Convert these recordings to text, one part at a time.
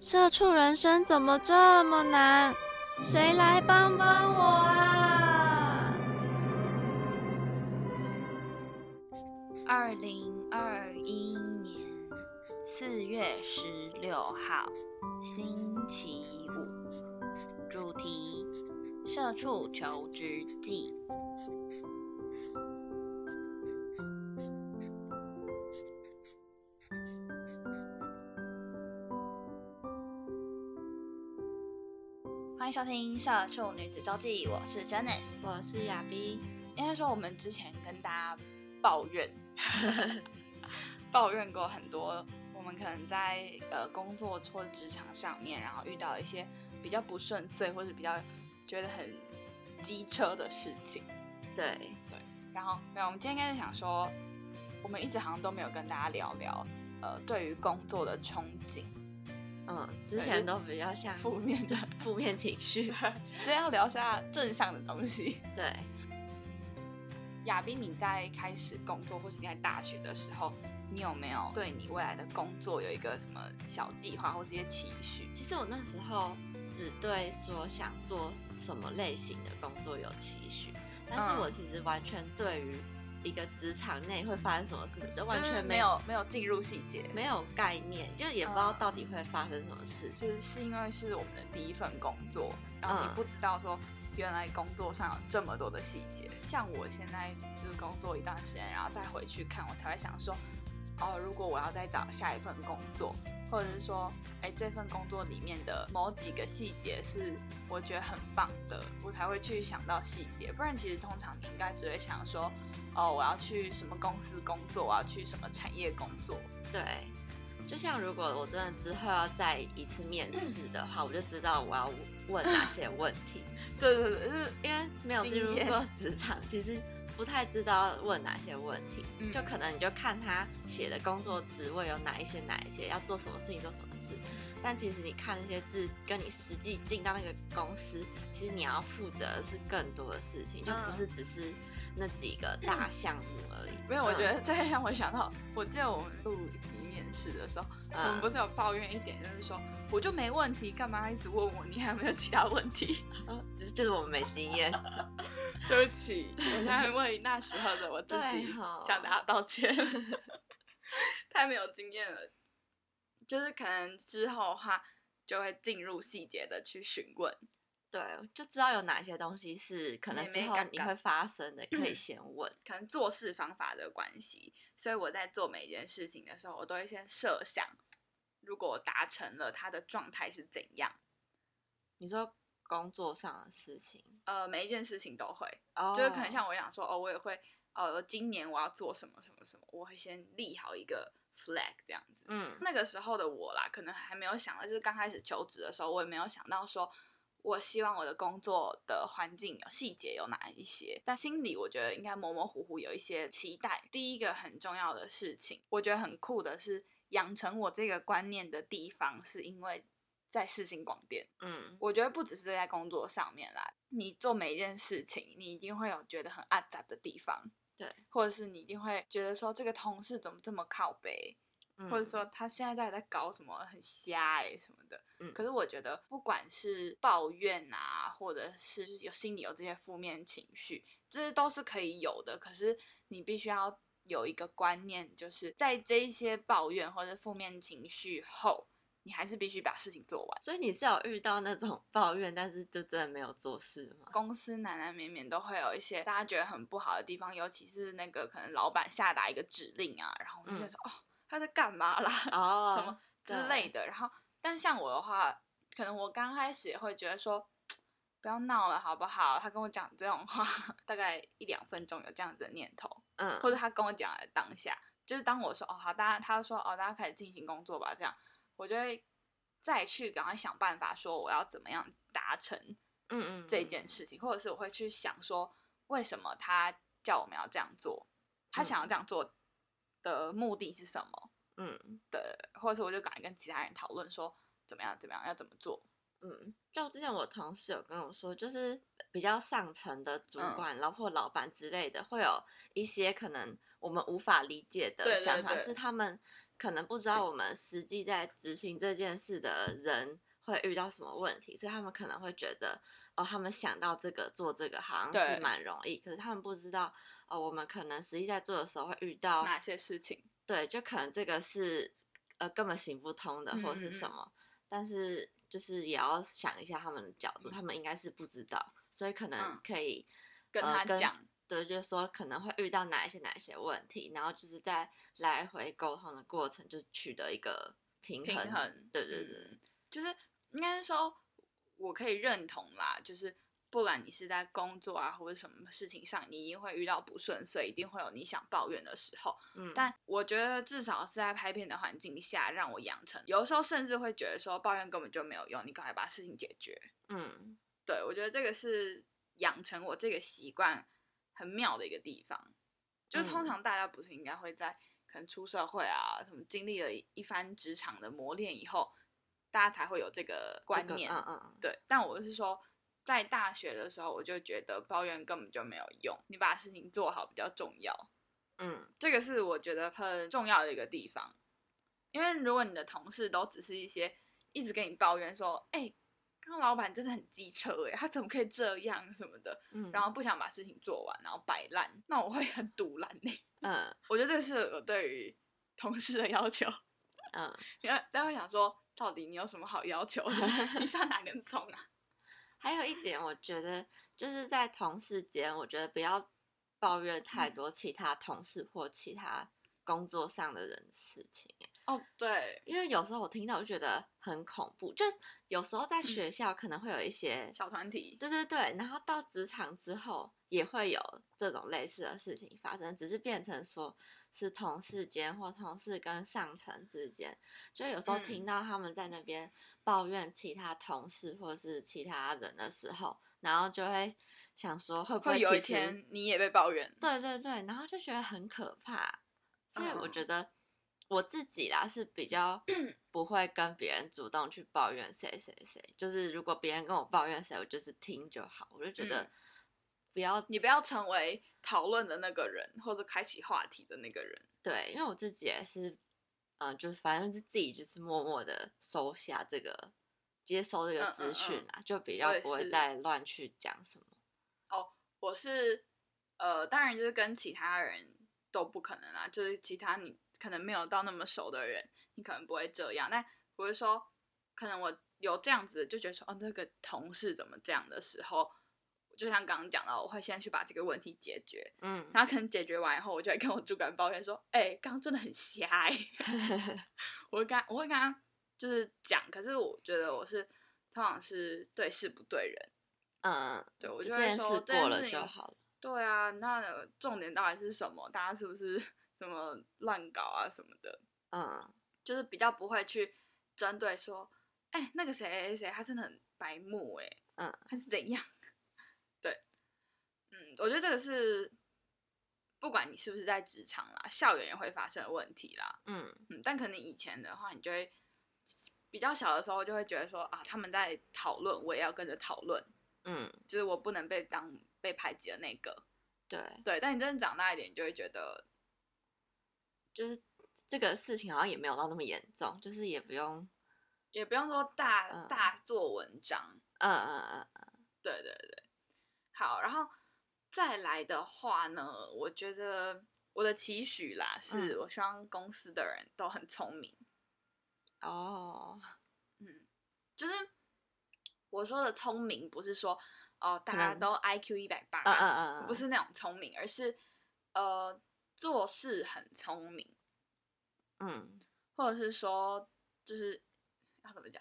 社畜人生怎么这么难？谁来帮帮我啊！二零二一年四月十六号，星期五，主题：社畜求职记。迎收听《社畜女子周记》，我是 Janice，我是亚碧。应该说，我们之前跟大家抱怨，抱怨过很多，我们可能在呃工作或职场上面，然后遇到一些比较不顺遂，或者比较觉得很机车的事情。对对，然后，没有我们今天应该是想说，我们一直好像都没有跟大家聊聊，呃，对于工作的憧憬。嗯，之前都比较像负面的负面情绪，今天要聊下正向的东西。对，亚斌，你在开始工作或是你在大学的时候，你有没有对你未来的工作有一个什么小计划或是一些期许？其实我那时候只对说想做什么类型的工作有期许，但是我其实完全对于。一个职场内会发生什么事，就完全没有没有进入细节，没有概念，就也不知道到底会发生什么事。其实是因为是我们的第一份工作，然后你不知道说原来工作上有这么多的细节。像我现在就是工作一段时间，然后再回去看，我才会想说，哦，如果我要再找下一份工作。或者是说，哎，这份工作里面的某几个细节是我觉得很棒的，我才会去想到细节。不然，其实通常你应该只会想说，哦，我要去什么公司工作，我要去什么产业工作。对，就像如果我真的之后要再一次面试的话，我就知道我要问哪些问题。对对对，就是因为没有进入过职场，其实。不太知道问哪些问题，就可能你就看他写的工作职位有哪一些，哪一些要做什么事情，做什么事。但其实你看那些字，跟你实际进到那个公司，其实你要负责的是更多的事情，就不是只是那几个大项目而已。没有，我觉得这让我想到，我记得我们录面试的时候，我们不是有抱怨一点，就是说我就没问题，干嘛一直问我？你还有没有其他问题？只是就是我们没经验。对不起，我现在为那时候的我自己向大家道歉，太没有经验了。就是可能之后的话，就会进入细节的去询问，对，就知道有哪些东西是可能之后你会发生的，可以先问。可能做事方法的关系，所以我在做每一件事情的时候，我都会先设想，如果达成了，他的状态是怎样。你说。工作上的事情，呃，每一件事情都会，就是可能像我想说，哦，我也会，呃，今年我要做什么什么什么，我会先立好一个 flag 这样子。嗯，那个时候的我啦，可能还没有想到，就是刚开始求职的时候，我也没有想到说，我希望我的工作的环境有细节有哪一些，但心里我觉得应该模模糊糊有一些期待。第一个很重要的事情，我觉得很酷的是，养成我这个观念的地方，是因为。在世新广电，嗯，我觉得不只是在工作上面啦，你做每一件事情，你一定会有觉得很阿杂的地方，对，或者是你一定会觉得说这个同事怎么这么靠背，或者说他现在在在搞什么很瞎哎什么的，嗯，可是我觉得不管是抱怨啊，或者是有心里有这些负面情绪，这些都是可以有的，可是你必须要有一个观念，就是在这一些抱怨或者负面情绪后。你还是必须把事情做完，所以你是有遇到那种 抱怨，但是就真的没有做事吗？公司难难免免都会有一些大家觉得很不好的地方，尤其是那个可能老板下达一个指令啊，然后我就说哦他在干嘛啦，哦什么之类的。然后，但像我的话，可能我刚开始也会觉得说不要闹了好不好？他跟我讲这种话，大概一两分钟有这样子的念头，嗯，或者他跟我讲的当下，就是当我说哦好，大家他说哦大家开始进行工作吧这样。我就会再去赶快想办法说我要怎么样达成，嗯嗯，这件事情，或者是我会去想说为什么他叫我们要这样做，他想要这样做的目的是什么，嗯，对，或者是我就赶快跟其他人讨论说怎么样怎么样要怎么做。嗯，就之前我同事有跟我说，就是比较上层的主管，然后老板之类的，会有一些可能我们无法理解的想法，是他们可能不知道我们实际在执行这件事的人会遇到什么问题，所以他们可能会觉得，哦，他们想到这个做这个好像是蛮容易，可是他们不知道，哦，我们可能实际在做的时候会遇到哪些事情，对，就可能这个是呃根本行不通的，或是什么，但是。就是也要想一下他们的角度，他们应该是不知道，所以可能可以跟他讲，对，就是说可能会遇到哪一些哪一些问题，然后就是在来回沟通的过程，就取得一个平衡。对对对，就是应该是说，我可以认同啦，就是。不管你是在工作啊，或者什么事情上，你一定会遇到不顺遂，一定会有你想抱怨的时候。嗯，但我觉得至少是在拍片的环境下，让我养成，有的时候甚至会觉得说抱怨根本就没有用，你赶快把事情解决。嗯，对，我觉得这个是养成我这个习惯很妙的一个地方。就通常大家不是应该会在可能出社会啊，什么经历了一番职场的磨练以后，大家才会有这个观念。嗯嗯，对。但我是说。在大学的时候，我就觉得抱怨根本就没有用，你把事情做好比较重要。嗯，这个是我觉得很重要的一个地方。因为如果你的同事都只是一些一直跟你抱怨说，哎，刚刚老板真的很机车，哎，他怎么可以这样什么的，然后不想把事情做完，然后摆烂，那我会很堵烂呢。嗯，我觉得这是我对于同事的要求。嗯，然 后，大家会想说，到底你有什么好要求？你上哪根葱啊？还有一点，我觉得就是在同事间，我觉得不要抱怨太多其他同事或其他工作上的人的事情。哦，对，因为有时候我听到就觉得很恐怖。就有时候在学校可能会有一些小团体，对对对，然后到职场之后也会有这种类似的事情发生，只是变成说是同事间或同事跟上层之间，就有时候听到他们在那边抱怨其他同事或是其他人的时候，然后就会想说会不会有一天你也被抱怨？对对对，然后就觉得很可怕，所以我觉得。我自己啦是比较 不会跟别人主动去抱怨谁谁谁，就是如果别人跟我抱怨谁，我就是听就好。我就觉得不要你不要成为讨论的那个人，或者开启话题的那个人。对，因为我自己也是，嗯，就是反正是自己就是默默的收下这个接收这个资讯啊，就比较不会再乱去讲什么。哦，我是呃，当然就是跟其他人都不可能啊，就是其他你。可能没有到那么熟的人，你可能不会这样。但我是说，可能我有这样子，就觉得说，哦，那个同事怎么这样的时候，就像刚刚讲到，我会先去把这个问题解决。嗯，然后可能解决完以后，我就会跟我主管抱怨说，哎，刚刚真的很瞎。我会跟我会跟他就是讲，可是我觉得我是通常是对事不对人。嗯，对我就会说，过了就好了。对啊，那重点到底是什么？大家是不是？什么乱搞啊什么的，嗯，就是比较不会去针对说，哎，那个谁谁谁他真的很白目哎，嗯，他是怎样？对，嗯，我觉得这个是不管你是不是在职场啦，校园也会发生的问题啦，嗯。嗯，但可能以前的话，你就会比较小的时候就会觉得说啊，他们在讨论，我也要跟着讨论，嗯，就是我不能被当被排挤的那个，对。对，但你真的长大一点，就会觉得。就是这个事情好像也没有到那么严重，就是也不用，也不用说大大做文章。嗯嗯嗯嗯，对对对。好，然后再来的话呢，我觉得我的期许啦，是我希望公司的人都很聪明。哦，嗯，就是我说的聪明，不是说哦大家都 I Q 一百八，嗯嗯嗯，不是那种聪明，而是呃。做事很聪明，嗯，或者是说，就是要怎么讲？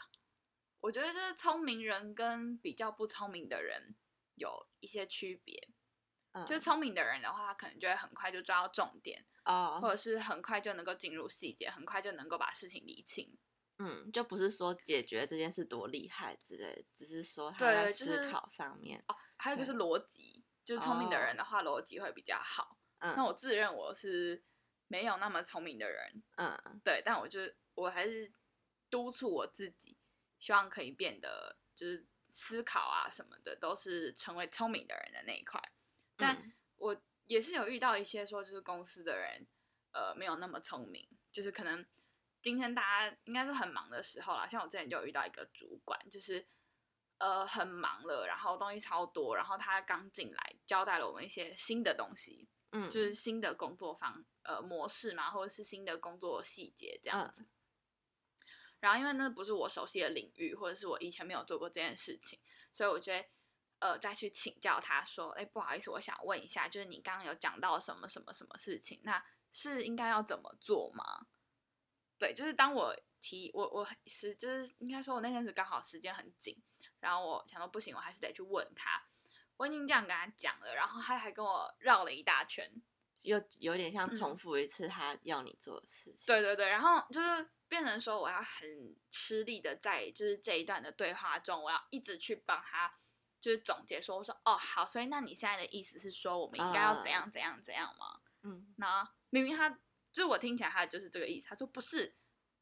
我觉得就是聪明人跟比较不聪明的人有一些区别。嗯，就是聪明的人的话，他可能就会很快就抓到重点，哦，或者是很快就能够进入细节，很快就能够把事情理清。嗯，就不是说解决这件事多厉害之类的，只是说他在思考上面。哦，还有一个是逻辑，就是聪明的人的话，逻辑会比较好。嗯，那我自认我是没有那么聪明的人。嗯，对，但我就我还是督促我自己，希望可以变得就是思考啊什么的，都是成为聪明的人的那一块。但我也是有遇到一些说，就是公司的人，呃，没有那么聪明，就是可能。今天大家应该是很忙的时候啦，像我之前就有遇到一个主管，就是呃很忙了，然后东西超多，然后他刚进来交代了我们一些新的东西，嗯，就是新的工作方呃模式嘛，或者是新的工作细节这样子。然后因为那不是我熟悉的领域，或者是我以前没有做过这件事情，所以我觉得呃再去请教他说，哎，不好意思，我想问一下，就是你刚刚有讲到什么什么什么事情，那是应该要怎么做吗？对，就是当我提我我是就是应该说，我那天是刚好时间很紧，然后我想说不行，我还是得去问他。我已经这样跟他讲了，然后他还跟我绕了一大圈，又有点像重复一次他要你做的事情。对对对，然后就是变成说我要很吃力的在就是这一段的对话中，我要一直去帮他就是总结说，我说哦好，所以那你现在的意思是说我们应该要怎样怎样怎样吗？嗯，那明明他。就是我听起来他就是这个意思，他说不是，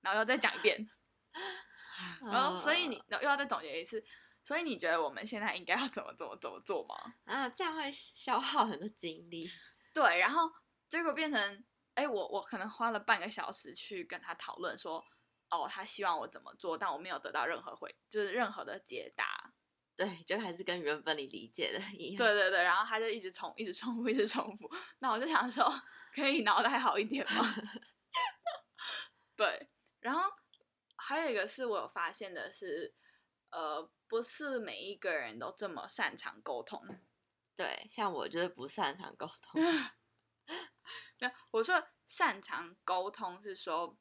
然后又再讲一遍，然后所以你又要再总结一次，所以你觉得我们现在应该要怎么怎么怎么做吗？啊，这样会消耗很多精力。对，然后结果变成，哎，我我可能花了半个小时去跟他讨论说，哦，他希望我怎么做，但我没有得到任何回，就是任何的解答。对，就还是跟原本你理解的一样。对对对，然后他就一直重，一直重复，一直重复。那我就想说，可以脑袋好一点吗？对，然后还有一个是我有发现的是，呃，不是每一个人都这么擅长沟通。对，像我就是不擅长沟通。那我说擅长沟通是说。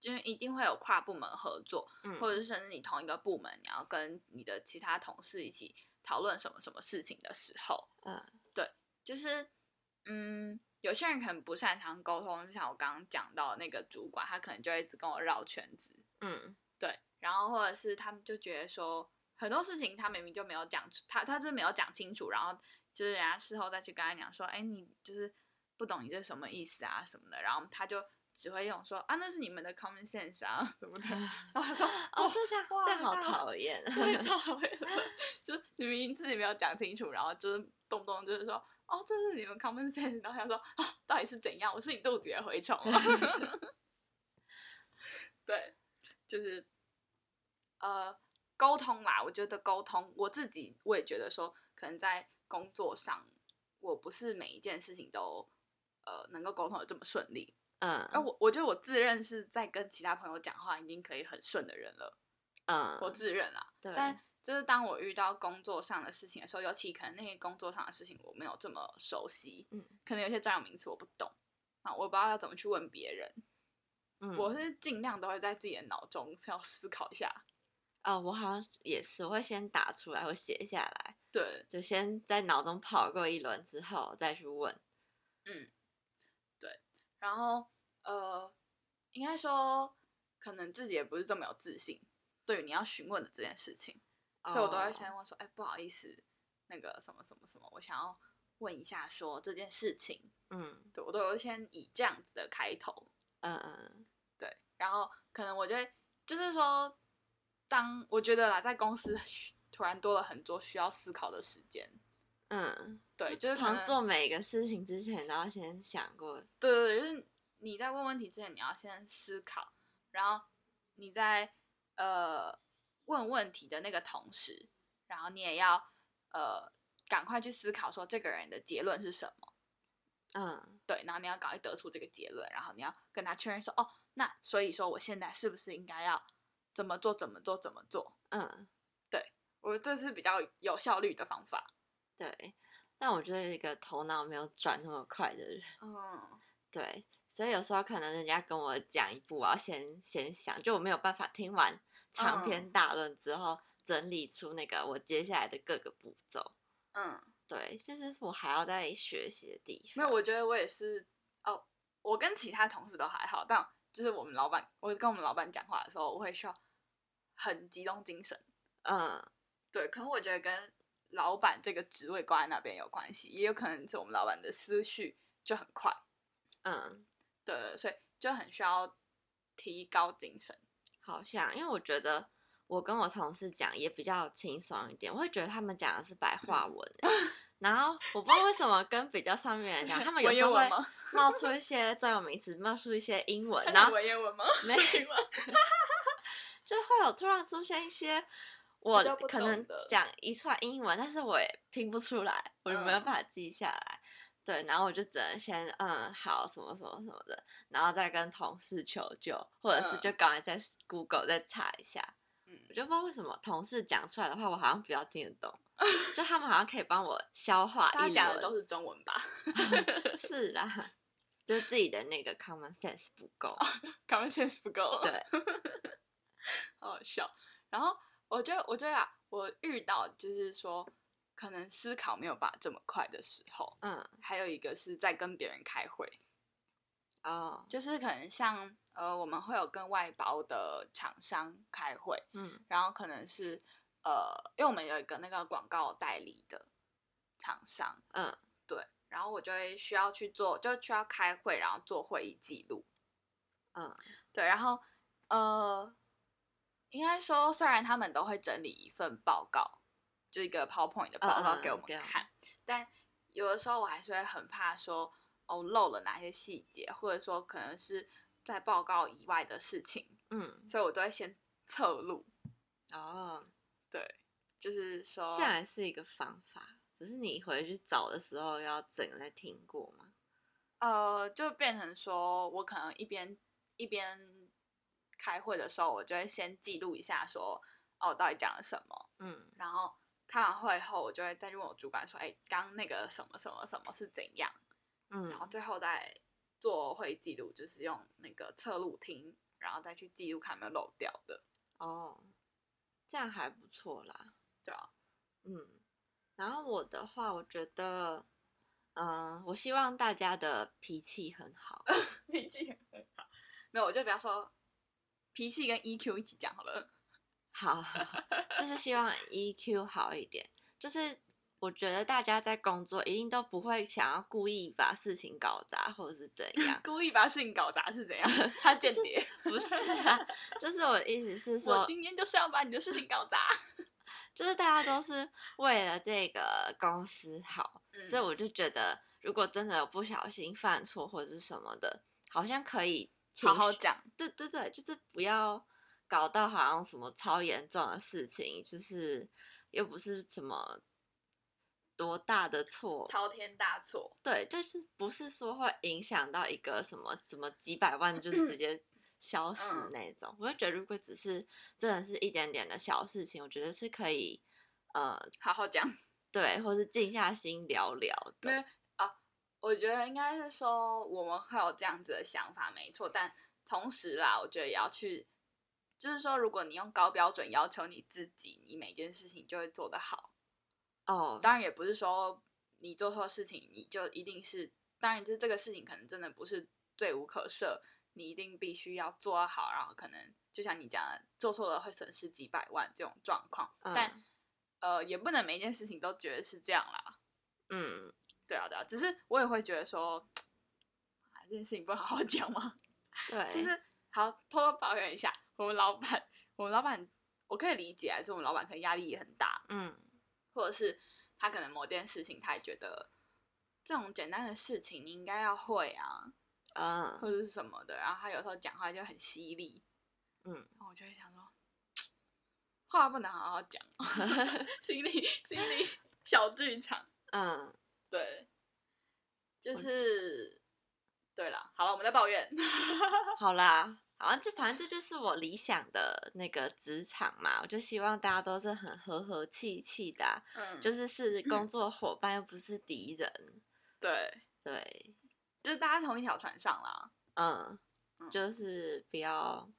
就是一定会有跨部门合作，或者是甚至你同一个部门，你要跟你的其他同事一起讨论什么什么事情的时候，嗯，对，就是，嗯，有些人可能不擅长沟通，就像我刚刚讲到那个主管，他可能就一直跟我绕圈子，嗯，对，然后或者是他们就觉得说很多事情他明明就没有讲，他他就是没有讲清楚，然后就是人家事后再去跟他讲说，哎，你就是不懂你这什么意思啊什么的，然后他就。只会用说啊，那是你们的 common sense 啊什么的，然后他说哦，这下这好讨厌，超讨厌，就是明明自己没有讲清楚，然后就是动不动就是说哦，这是你们 common sense，然后他说啊，到底是怎样？我是你肚子里的蛔虫对，就是呃沟通啦，我觉得沟通，我自己我也觉得说，可能在工作上，我不是每一件事情都呃能够沟通的这么顺利。嗯，那我我觉得我自认是在跟其他朋友讲话已经可以很顺的人了，嗯，我自认啦，对。但就是当我遇到工作上的事情的时候，尤其可能那些工作上的事情我没有这么熟悉，嗯，可能有些专有名词我不懂，啊，我不知道要怎么去问别人，嗯，我是尽量都会在自己的脑中要思考一下，哦，我好像也是，我会先打出来我写下来，对，就先在脑中跑过一轮之后再去问，嗯。对。然后，呃，应该说，可能自己也不是这么有自信，对于你要询问的这件事情，所以我都会先问说，哎，不好意思，那个什么什么什么，我想要问一下，说这件事情，嗯，对我都会先以这样子的开头，嗯嗯，对，然后可能我就会就是说，当我觉得啦，在公司 突然多了很多需要思考的时间。嗯，对，就是常做每个事情之前都要先想过。对对对，就是你在问问题之前，你要先思考，然后你在呃问问题的那个同时，然后你也要呃赶快去思考说这个人的结论是什么。嗯，对，然后你要赶快得出这个结论，然后你要跟他确认说，哦，那所以说我现在是不是应该要怎么做？怎么做？怎么做？嗯，对我这是比较有效率的方法。对，但我觉得一个头脑没有转那么快的人，嗯，对，所以有时候可能人家跟我讲一步，我要先先想，就我没有办法听完长篇大论之后，整理出那个我接下来的各个步骤。嗯，对，就是我还要在学习的地方。没有，我觉得我也是哦，我跟其他同事都还好，但就是我们老板，我跟我们老板讲话的时候，我会需要很集中精神。嗯，对，可能我觉得跟老板这个职位挂在那边有关系，也有可能是我们老板的思绪就很快。嗯，对，所以就很需要提高精神。好像，因为我觉得我跟我同事讲也比较轻松一点，我会觉得他们讲的是白话文。然后我不知道为什么跟比较上面人讲，他们有时候会冒出一些专有名词，冒出一些英文，然后文言文吗？没有，就会有突然出现一些我可能讲一串英文，但是我也拼不出来，我就没有办法记下来。对，然后我就只能先嗯好什么什么什么的，然后再跟同事求救，或者是就刚才在 Google 再查一下。嗯，我就不知道为什么同事讲出来的话，我好像比较听得懂。就他们好像可以帮我消化。他讲的都是中文吧？是啦，就是自己的那个 common sense 不够，common sense 不够。对，好好笑。然后我觉得，我觉得啊，我遇到就是说，可能思考没有办法这么快的时候，嗯，还有一个是在跟别人开会，哦，就是可能像呃，我们会有跟外包的厂商开会，嗯，然后可能是。呃，因为我们有一个那个广告代理的厂商，嗯，对，然后我就会需要去做，就需要开会，然后做会议记录，嗯，对，然后呃，应该说，虽然他们都会整理一份报告，就一个 PowerPoint 的报告给我们看，但有的时候我还是会很怕说，哦，漏了哪些细节，或者说可能是在报告以外的事情，嗯，所以我都会先 侧录，哦。对，就是说这还是一个方法，只是你回去找的时候要整个再听过吗？呃，就变成说我可能一边一边开会的时候，我就会先记录一下，说哦，到底讲了什么，嗯，然后开完会后，我就会再去问我主管说，哎，刚那个什么什么什么是怎样，嗯，然后最后再做会记录，就是用那个侧录听，然后再去记录看有没有漏掉的，哦。这样还不错啦，对啊，嗯，然后我的话，我觉得，嗯，我希望大家的脾气很好，脾气很好，没有，我就比方说，脾气跟 EQ 一起讲好了，好，就是希望 EQ 好一点，就是。我觉得大家在工作一定都不会想要故意把事情搞砸，或者是怎 样。故意把事情搞砸是怎样？他间谍？不是啊，就是我的意思是 说，我今天就是要把你的事情搞砸。就是大家都是为了这个公司好，所以我就觉得，如果真的有不小心犯错或者是什么的，好像可以好好讲。对对对，就是不要搞到好像什么超严重的事情，就是又不是什么。多大的错？滔天大错。对，就是不是说会影响到一个什么，怎么几百万就是直接 消失那种。我就觉得，如果只是真的是一点点的小事情，我觉得是可以，呃，好好讲。对，或是静下心聊聊。因为啊，我觉得应该是说我们会有这样子的想法，没错。但同时啦，我觉得也要去，就是说，如果你用高标准要求你自己，你每件事情就会做得好。哦，当然也不是说你做错事情你就一定是，当然就是这个事情可能真的不是罪无可赦，你一定必须要做好，然后可能就像你讲的，做错了会损失几百万这种状况，但呃也不能每一件事情都觉得是这样啦。嗯，对啊对啊，只是我也会觉得说，啊这件事情不好好讲吗？对，就是好偷偷抱怨一下，我们老板，我们老板我可以理解，就我们老板可能压力也很大，嗯。或者是他可能某件事情，他也觉得这种简单的事情你应该要会啊，嗯，或者是什么的，然后他有时候讲话就很犀利，嗯，然后我就会想说，话不能好好讲 心里心里小剧场，嗯，对，就是对了，好了，我们在抱怨，好啦。好像这反正这就是我理想的那个职场嘛，我就希望大家都是很和和气气的，嗯，就是是工作伙伴又不是敌人，对对，就是大家同一条船上啦，嗯，就是不要，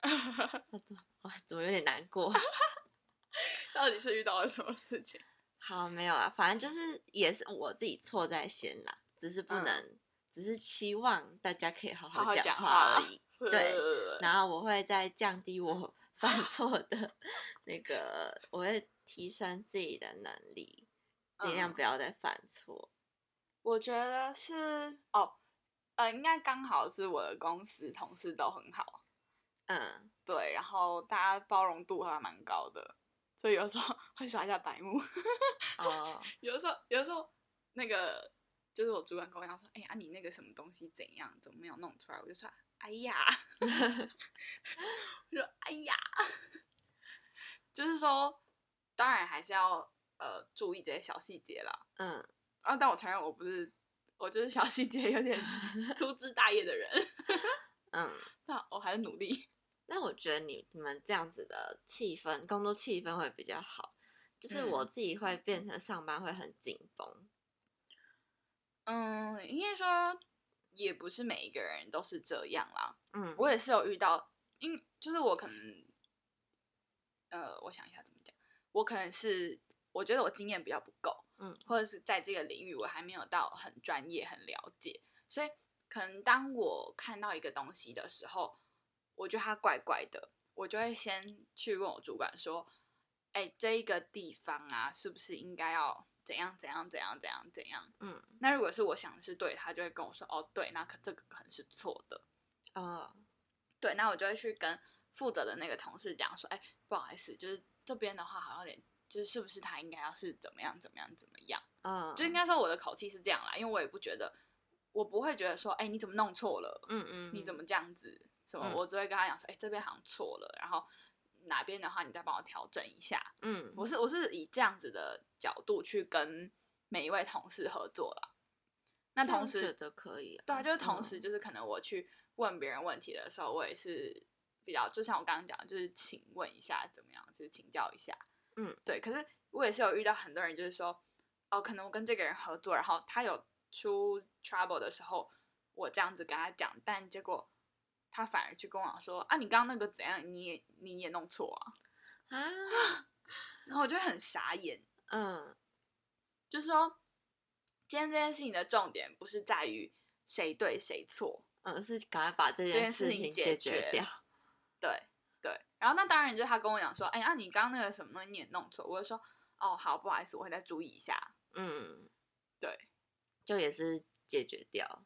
怎么有点难过？到底是遇到了什么事情？好，没有啊，反正就是也是我自己错在先啦，只是不能。只是希望大家可以好好讲话而已。对，然后我会再降低我 犯错的那个，我会提升自己的能力，尽量不要再犯错。我觉得是哦，呃，应该刚好是我的公司同事都很好，嗯，对，然后大家包容度还蛮高的，所以有时候会耍一下白目。哦，有的时候，有的时候那个就是我主管跟我讲说：“哎呀，你那个什么东西怎样，怎么没有弄出来？”我就说。哎呀，我说哎呀，就是说，当然还是要呃注意这些小细节啦。嗯，啊，但我承认我不是，我就是小细节有点 粗枝大叶的人。嗯，那我还是努力。那我觉得你你们这样子的气氛，工作气氛会比较好。就是我自己会变成上班会很紧绷。嗯，应该说。也不是每一个人都是这样啦，嗯，我也是有遇到，因就是我可能，呃，我想一下怎么讲，我可能是我觉得我经验比较不够，嗯，或者是在这个领域我还没有到很专业、很了解，所以可能当我看到一个东西的时候，我觉得它怪怪的，我就会先去问我主管说，哎，这一个地方啊，是不是应该要？怎样怎样怎样怎样怎样？嗯，那如果是我想的是对，他就会跟我说哦，对，那可这个可能是错的，啊，对，那我就会去跟负责的那个同事讲说，哎，不好意思，就是这边的话好像有点，就是是不是他应该要是怎么样怎么样怎么样？嗯，就应该说我的口气是这样啦，因为我也不觉得，我不会觉得说，哎，你怎么弄错了？嗯嗯，你怎么这样子？什么？我只会跟他讲说，哎，这边好像错了，然后。哪边的话，你再帮我调整一下。嗯，我是我是以这样子的角度去跟每一位同事合作了。那同时觉得可以，对啊，就是同时就是可能我去问别人问题的时候，我也是比较就像我刚刚讲，就是请问一下怎么样，就是请教一下。嗯，对。可是我也是有遇到很多人，就是说，哦，可能我跟这个人合作，然后他有出 trouble 的时候，我这样子跟他讲，但结果。他反而去跟我说啊，你刚刚那个怎样，你也你也弄错啊啊！然后我就很傻眼，嗯，就是说，今天这件事情的重点不是在于谁对谁错，嗯，是赶快把这件事情解决掉。对对，然后那当然就是他跟我讲说，哎，啊，你刚刚那个什么东西你也弄错，我就说，哦，好，不好意思，我会再注意一下。嗯，对，就也是解决掉。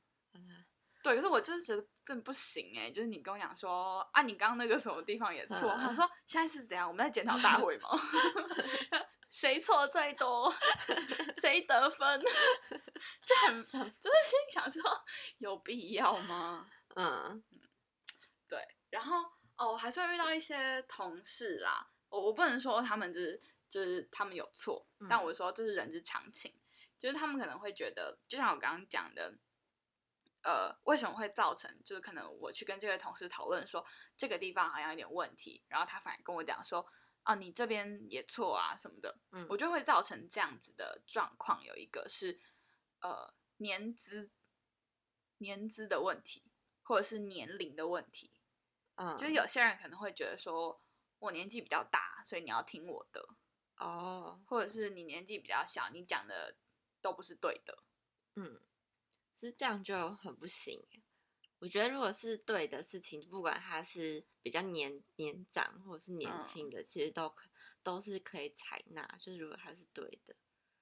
对，可是我就是觉得真不行哎，就是你跟我讲说啊，你刚刚那个什么地方也错，他说现在是怎样？我们在检讨大会吗？谁错最多，谁得分？就很就是心想说有必要吗？嗯，对。然后哦，还是会遇到一些同事啦，我我不能说他们就是就是他们有错，但我说这是人之常情，就是他们可能会觉得，就像我刚刚讲的。呃，为什么会造成？就是可能我去跟这位同事讨论说这个地方好像有点问题，然后他反而跟我讲说，啊，你这边也错啊什么的，嗯，我就会造成这样子的状况。有一个是呃年资年资的问题，或者是年龄的问题，嗯，就是有些人可能会觉得说我年纪比较大，所以你要听我的哦，或者是你年纪比较小，你讲的都不是对的，嗯。是这样就很不行。我觉得如果是对的事情，不管他是比较年年长或者是年轻的，其实都可都是可以采纳。就是如果他是对的，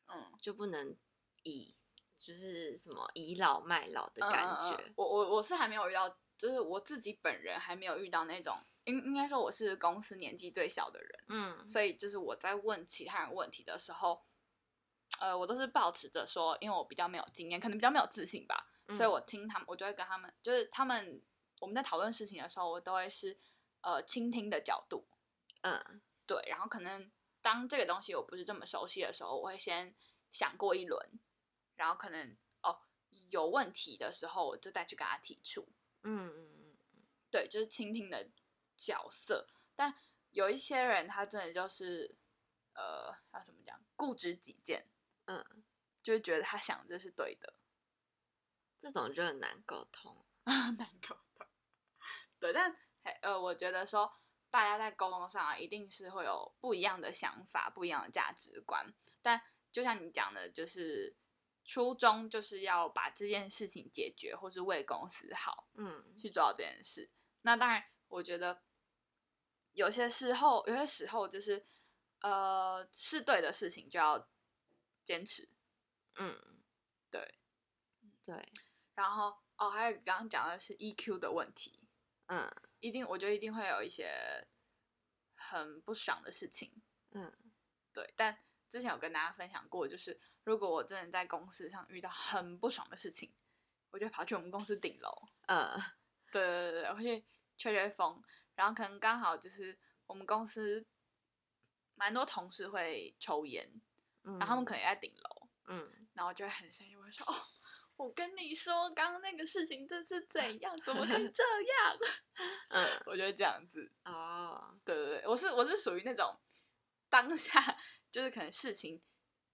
嗯，就不能以就是什么倚老卖老的感觉。我我我是还没有遇到，就是我自己本人还没有遇到那种，应应该说我是公司年纪最小的人，嗯，所以就是我在问其他人问题的时候。呃，我都是保持着说，因为我比较没有经验，可能比较没有自信吧，所以我听他们，我就会跟他们，就是他们我们在讨论事情的时候，我都会是呃倾听的角度，嗯，对，然后可能当这个东西我不是这么熟悉的时候，我会先想过一轮，然后可能哦有问题的时候，我就再去跟他提出，嗯嗯嗯，对，就是倾听的角色，但有一些人他真的就是呃要怎么讲，固执己见。嗯，就觉得他想这是对的，这种就很难沟通啊，难沟通。对，但呃，我觉得说大家在沟通上啊，一定是会有不一样的想法、不一样的价值观。但就像你讲的，就是初衷就是要把这件事情解决，或是为公司好，嗯，去做好这件事。那当然，我觉得有些时候，有些时候就是，呃，是对的事情就要坚持，嗯，对，对。然后哦，还有刚刚讲的是 EQ 的问题，嗯，一定，我觉得一定会有一些很不爽的事情，嗯，对。但之前有跟大家分享过，就是。如果我真的在公司上遇到很不爽的事情，我就跑去我们公司顶楼，嗯，对对对对，我去吹吹风，然后可能刚好就是我们公司蛮多同事会抽烟，然后他们可能在顶楼，嗯，然后就会很生气，我会说哦，我跟你说，刚刚那个事情这是怎样，怎么可以这样？嗯，我觉得这样子，哦，对对对，我是我是属于那种当下就是可能事情。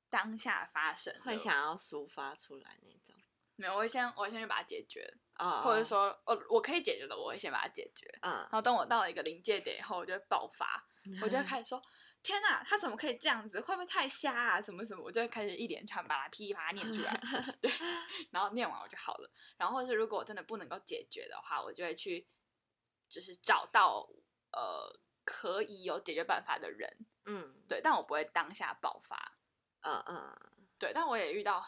当下发生会想要抒发出来那种，没有，我会先我会先去把它解决，啊，或者说，哦，我可以解决的，我会先把它解决，嗯，然后等我到了一个临界点以后，我就会爆发，我就会开始说，天哪，他怎么可以这样子？会不会太瞎啊？什么什么？我就会开始一连串把它噼里啪啦念出来，对，然后念完我就好了。然后是如果我真的不能够解决的话，我就会去，就是找到呃可以有解决办法的人，嗯，对，但我不会当下爆发。嗯嗯，对，但我也遇到，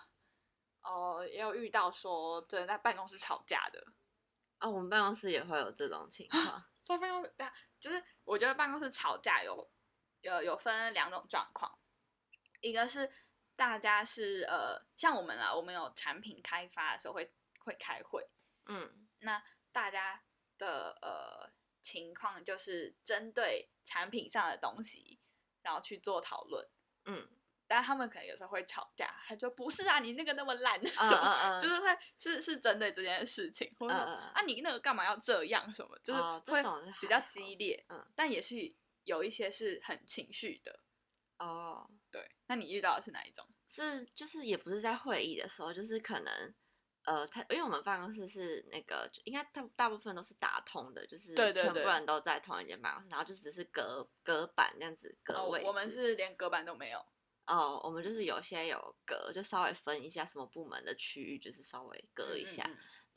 哦，也有遇到说真的在办公室吵架的，啊，我们办公室也会有这种情况，在办公室，就是我觉得办公室吵架有有有分两种状况，一个是大家是呃，像我们啊，我们有产品开发的时候会会开会，嗯，那大家的呃情况就是针对产品上的东西，然后去做讨论，嗯。但他们可能有时候会吵架，他说不是啊，你那个那么烂，什么就是会是是针对这件事情，或者啊你那个干嘛要这样什么，就是会比较激烈，嗯，但也是有一些是很情绪的，哦，对，那你遇到的是哪一种？是就是也不是在会议的时候，就是可能呃，他因为我们办公室是那个应该大大部分都是打通的，就是全部人都在同一间办公室，然后就只是隔隔板这样子隔位，我们是连隔板都没有。哦，我们就是有些有隔，就稍微分一下什么部门的区域，就是稍微隔一下。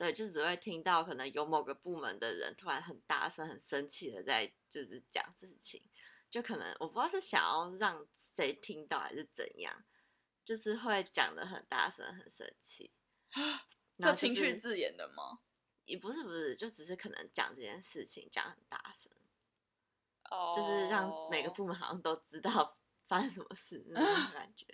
对，就只会听到可能有某个部门的人突然很大声、很生气的在就是讲事情，就可能我不知道是想要让谁听到还是怎样，就是会讲的很大声、很生气。这情绪字眼的吗？也不是，不是，就只是可能讲这件事情讲很大声，哦，就是让每个部门好像都知道。发生什么事那种感觉，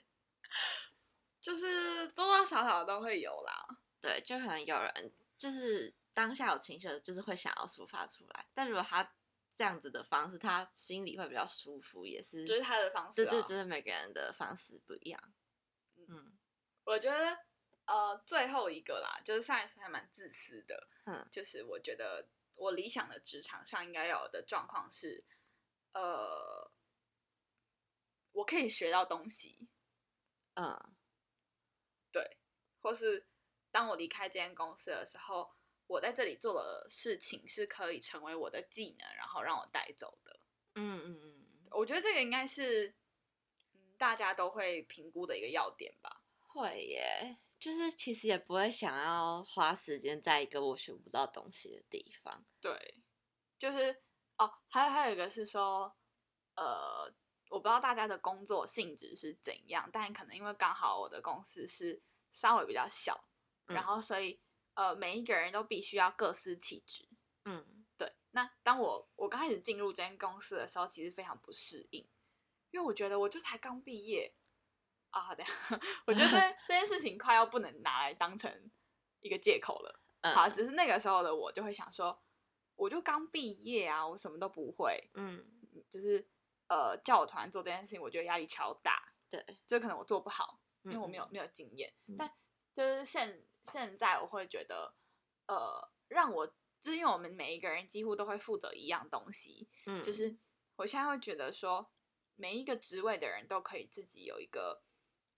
就是多多少少都会有啦。对，就可能有人就是当下有情绪，就是会想要抒发出来。但如果他这样子的方式，他心里会比较舒服，也是就是他的方式。对对，就是每个人的方式不一样。嗯，我觉得呃最后一个啦，就是上一次还蛮自私的。嗯，就是我觉得我理想的职场上应该有的状况是，呃。我可以学到东西，嗯，对，或是当我离开这间公司的时候，我在这里做的事情是可以成为我的技能，然后让我带走的。嗯嗯嗯，我觉得这个应该是，嗯，大家都会评估的一个要点吧。会耶，就是其实也不会想要花时间在一个我学不到东西的地方。对，就是哦，还有还有一个是说，呃。我不知道大家的工作性质是怎样，但可能因为刚好我的公司是稍微比较小，然后所以呃每一个人都必须要各司其职。嗯，对。那当我我刚开始进入这间公司的时候，其实非常不适应，因为我觉得我就才刚毕业啊，对，我觉得 这件事情快要不能拿来当成一个借口了。好，只是那个时候的我就会想说，我就刚毕业啊，我什么都不会。嗯，就是。呃，叫我团做这件事情，我觉得压力超大。对，就可能我做不好，因为我没有没有经验。但就是现现在，我会觉得，呃，让我就是因为我们每一个人几乎都会负责一样东西。嗯，就是我现在会觉得说，每一个职位的人都可以自己有一个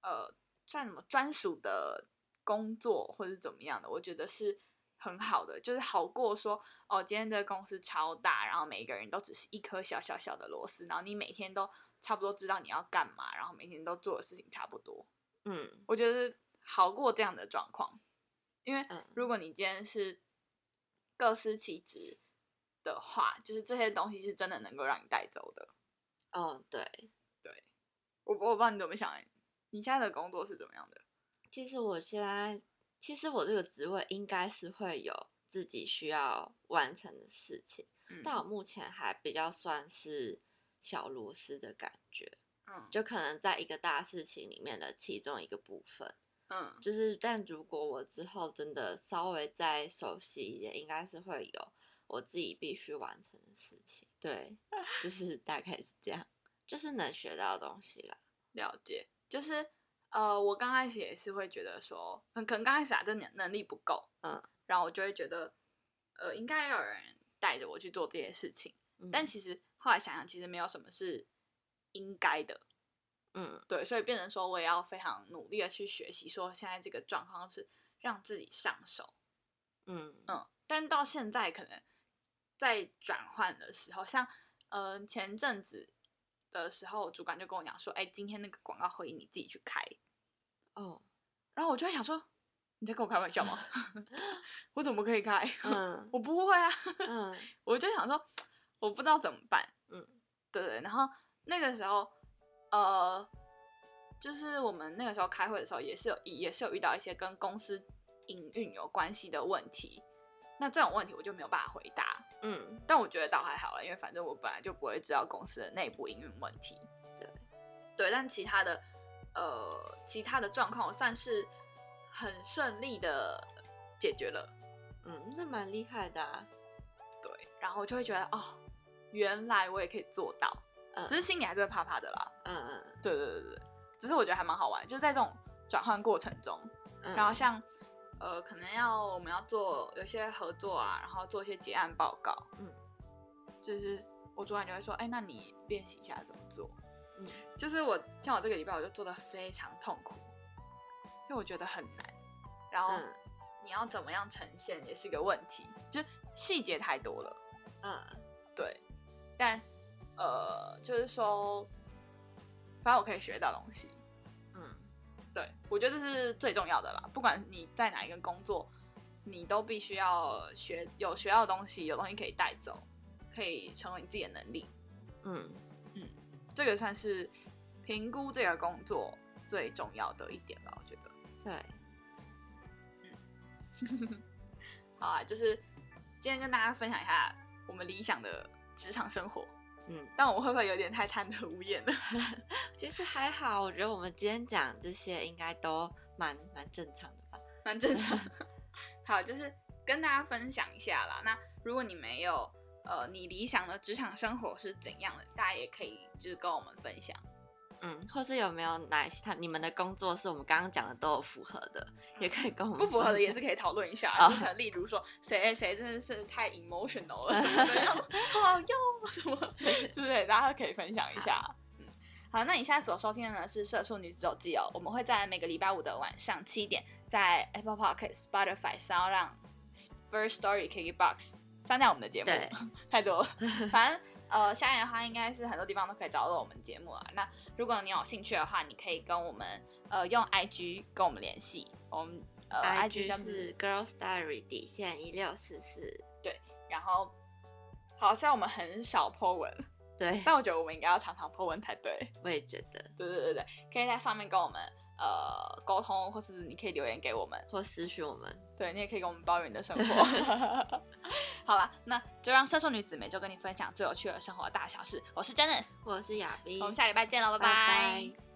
呃，算什么专属的工作或者怎么样的，我觉得是。很好的，就是好过说哦，今天这个公司超大，然后每一个人都只是一颗小小小的螺丝，然后你每天都差不多知道你要干嘛，然后每天都做的事情差不多。嗯，我觉得好过这样的状况。因为如果你今天是各司其职的话，就是这些东西是真的能够让你带走的。哦，对对，我我不知道你怎么想，你现在的工作是怎么样的？其实我现在，其实我这个职位应该是会有自己需要完成的事情，但我目前还比较算是小螺丝的感觉，嗯，就可能在一个大事情里面的其中一个部分。嗯，就是，但如果我之后真的稍微再熟悉一点，应该是会有我自己必须完成的事情。对，就 是大概是这样，就是能学到东西啦。了解，就是呃，我刚开始也是会觉得说，可能刚开始啊，这能能力不够，嗯，然后我就会觉得，呃，应该要有人带着我去做这些事情。但其实后来想想，其实没有什么是应该的。嗯，对，所以变成说，我也要非常努力的去学习，说现在这个状况是让自己上手，嗯嗯，但到现在可能在转换的时候，像呃前阵子的时候，主管就跟我讲说，哎，今天那个广告会议你自己去开，哦，然后我就在想说，你在跟我开玩笑吗？我怎么可以开？嗯，我不会啊，嗯，我就想说，我不知道怎么办，嗯，对对，然后那个时候。呃，就是我们那个时候开会的时候，也是有也是有遇到一些跟公司营运有关系的问题。那这种问题我就没有办法回答。嗯，但我觉得倒还好了，因为反正我本来就不会知道公司的内部营运问题。对，对，但其他的呃其他的状况，我算是很顺利的解决了。嗯，那蛮厉害的。对，然后我就会觉得哦，原来我也可以做到。只是心里还是会怕怕的啦。嗯嗯，对对对对，只是我觉得还蛮好玩，就是在这种转换过程中，然后像呃，可能要我们要做有些合作啊，然后做一些结案报告，嗯，就是我昨晚就会说，哎，那你练习一下怎么做。嗯，就是我像我这个礼拜我就做的非常痛苦，因为我觉得很难，然后你要怎么样呈现也是一个问题，就细节太多了。嗯，对，但。呃，就是说，反正我可以学到东西，嗯，对，我觉得这是最重要的啦。不管你在哪一个工作，你都必须要学，有学到东西，有东西可以带走，可以成为你自己的能力。嗯嗯，这个算是评估这个工作最重要的一点吧，我觉得。对，嗯，好啊，就是今天跟大家分享一下我们理想的职场生活。嗯，但我会不会有点太贪得无厌了？其实还好，我觉得我们今天讲这些应该都蛮蛮正常的吧，蛮正常。好，就是跟大家分享一下啦。那如果你没有呃，你理想的职场生活是怎样的，大家也可以就是跟我们分享。嗯，或是有没有哪些他你们的工作是我们刚刚讲的都有符合的，也可以跟我们不符合的也是可以讨论一下。例如说谁谁真的是太 emotional 了，什么的，好用什么，对不对？大家可以分享一下。嗯，好，那你现在所收听的呢是《社畜女子手记》哦，我们会在每个礼拜五的晚上七点，在 Apple Podcast、Spotify、Sound、First Story、KKBox 上架我们的节目，太多了，反正。呃，下面的话应该是很多地方都可以找到我们节目啊。那如果你有兴趣的话，你可以跟我们呃用 IG 跟我们联系。我们呃 IG 是 Girls Diary 底线一六四四。对，然后好像我们很少 po 文，对，但我觉得我们应该要常常 po 文才对。我也觉得。对对对对，可以在上面跟我们呃沟通，或是你可以留言给我们，或私讯我们。对你也可以跟我们抱怨你的生活。好了，那就让射手女子每周跟你分享最有趣的生活大小事。我是 Janice，我是亚斌，我们下礼拜见了，拜拜。